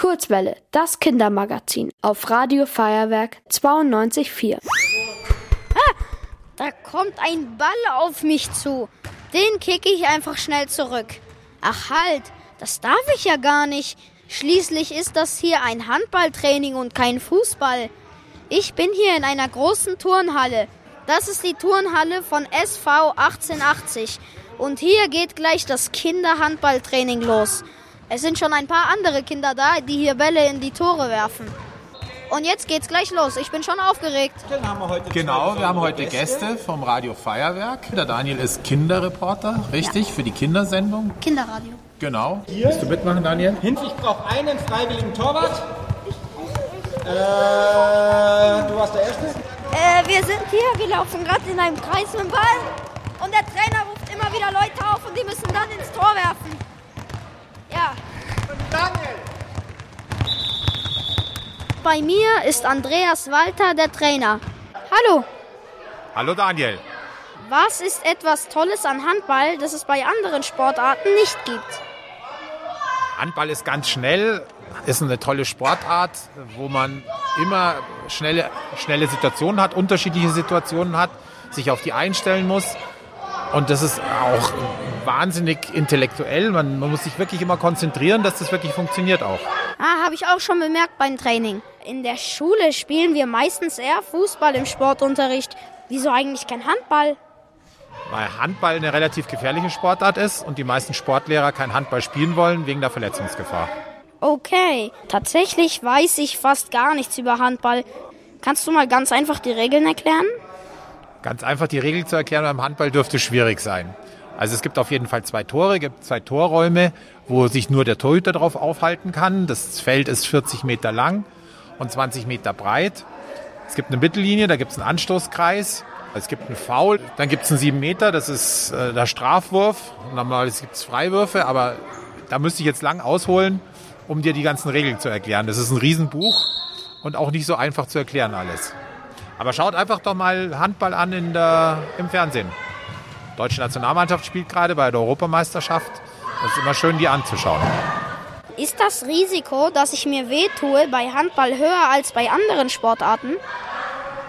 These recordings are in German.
Kurzwelle, das Kindermagazin auf Radio Feuerwerk 92.4. Ah, da kommt ein Ball auf mich zu. Den kicke ich einfach schnell zurück. Ach halt, das darf ich ja gar nicht. Schließlich ist das hier ein Handballtraining und kein Fußball. Ich bin hier in einer großen Turnhalle. Das ist die Turnhalle von SV 1880. Und hier geht gleich das Kinderhandballtraining los. Es sind schon ein paar andere Kinder da, die hier Bälle in die Tore werfen. Und jetzt geht's gleich los. Ich bin schon aufgeregt. Wir genau, wir haben heute Gäste vom Radio Feuerwerk. Der Daniel ist Kinderreporter, richtig, ja. für die Kindersendung. Kinderradio. Genau. Hier. Willst du mitmachen, Daniel? Hinten, ich brauche einen freiwilligen Torwart. Äh, du warst der Erste? Äh, wir sind hier, wir laufen gerade in einem Kreis mit dem Ball. Und der Trainer ruft immer wieder Leute auf und die müssen dann ins Tor werfen. Ja. Daniel! Bei mir ist Andreas Walter, der Trainer. Hallo. Hallo Daniel. Was ist etwas Tolles an Handball, das es bei anderen Sportarten nicht gibt? Handball ist ganz schnell, ist eine tolle Sportart, wo man immer schnelle, schnelle Situationen hat, unterschiedliche Situationen hat, sich auf die einstellen muss. Und das ist auch wahnsinnig intellektuell. Man, man, muss sich wirklich immer konzentrieren, dass das wirklich funktioniert auch. Ah, habe ich auch schon bemerkt beim Training. In der Schule spielen wir meistens eher Fußball im Sportunterricht. Wieso eigentlich kein Handball? Weil Handball eine relativ gefährliche Sportart ist und die meisten Sportlehrer kein Handball spielen wollen wegen der Verletzungsgefahr. Okay, tatsächlich weiß ich fast gar nichts über Handball. Kannst du mal ganz einfach die Regeln erklären? Ganz einfach die Regel zu erklären beim Handball dürfte schwierig sein. Also es gibt auf jeden Fall zwei Tore, gibt zwei Torräume, wo sich nur der Torhüter drauf aufhalten kann. Das Feld ist 40 Meter lang und 20 Meter breit. Es gibt eine Mittellinie, da gibt es einen Anstoßkreis. Es gibt einen Foul, dann gibt es einen 7 Meter, das ist äh, der Strafwurf. Normalerweise gibt es Freiwürfe, aber da müsste ich jetzt lang ausholen, um dir die ganzen Regeln zu erklären. Das ist ein Riesenbuch und auch nicht so einfach zu erklären alles. Aber schaut einfach doch mal Handball an in der, im Fernsehen. Die deutsche Nationalmannschaft spielt gerade bei der Europameisterschaft. Es ist immer schön, die anzuschauen. Ist das Risiko, dass ich mir wehtue, bei Handball höher als bei anderen Sportarten?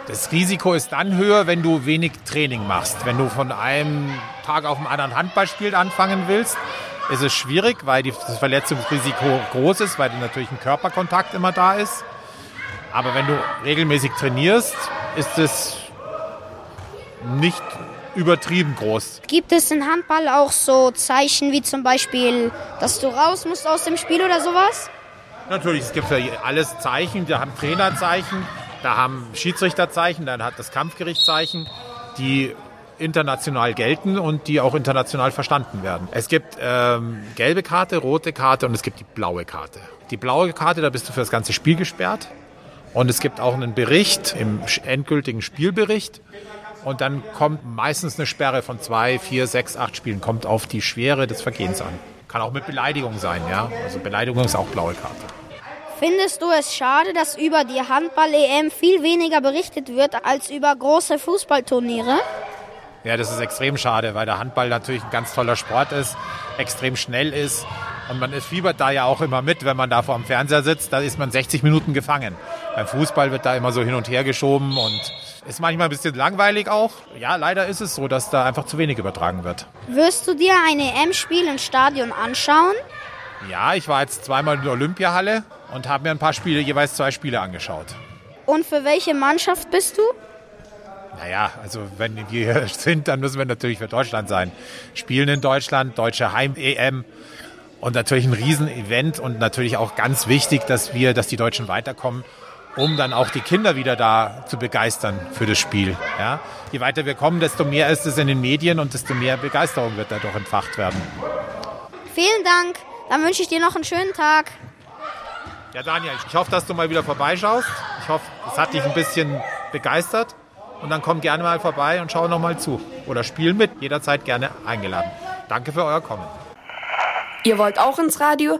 Das Risiko ist dann höher, wenn du wenig Training machst. Wenn du von einem Tag auf den anderen Handballspiel anfangen willst, ist es schwierig, weil das Verletzungsrisiko groß ist, weil natürlich ein Körperkontakt immer da ist. Aber wenn du regelmäßig trainierst, ist es nicht übertrieben groß. Gibt es in Handball auch so Zeichen wie zum Beispiel, dass du raus musst aus dem Spiel oder sowas? Natürlich, es gibt ja alles Zeichen. Wir haben Trainerzeichen, da haben Schiedsrichterzeichen, dann hat das Kampfgerichtszeichen, die international gelten und die auch international verstanden werden. Es gibt ähm, gelbe Karte, rote Karte und es gibt die blaue Karte. Die blaue Karte, da bist du für das ganze Spiel gesperrt. Und es gibt auch einen Bericht im endgültigen Spielbericht. Und dann kommt meistens eine Sperre von zwei, vier, sechs, acht Spielen. Kommt auf die Schwere des Vergehens an. Kann auch mit Beleidigung sein, ja. Also Beleidigung ist auch blaue Karte. Findest du es schade, dass über die Handball-EM viel weniger berichtet wird als über große Fußballturniere? Ja, das ist extrem schade, weil der Handball natürlich ein ganz toller Sport ist, extrem schnell ist und man fiebert da ja auch immer mit, wenn man da vor dem Fernseher sitzt, da ist man 60 Minuten gefangen. Beim Fußball wird da immer so hin und her geschoben und ist manchmal ein bisschen langweilig auch. Ja, leider ist es so, dass da einfach zu wenig übertragen wird. Wirst du dir ein EM-Spiel im Stadion anschauen? Ja, ich war jetzt zweimal in der Olympiahalle und habe mir ein paar Spiele, jeweils zwei Spiele angeschaut. Und für welche Mannschaft bist du? Naja, also wenn wir hier sind, dann müssen wir natürlich für Deutschland sein. Spielen in Deutschland, deutsche Heim-EM und natürlich ein Riesenevent und natürlich auch ganz wichtig, dass wir, dass die Deutschen weiterkommen, um dann auch die Kinder wieder da zu begeistern für das Spiel. Ja? Je weiter wir kommen, desto mehr ist es in den Medien und desto mehr Begeisterung wird dadurch entfacht werden. Vielen Dank. Dann wünsche ich dir noch einen schönen Tag. Ja, Daniel, ich hoffe, dass du mal wieder vorbeischaust. Ich hoffe, es hat dich ein bisschen begeistert. Und dann komm gerne mal vorbei und schau noch mal zu. Oder spiel mit, jederzeit gerne eingeladen. Danke für euer Kommen. Ihr wollt auch ins Radio?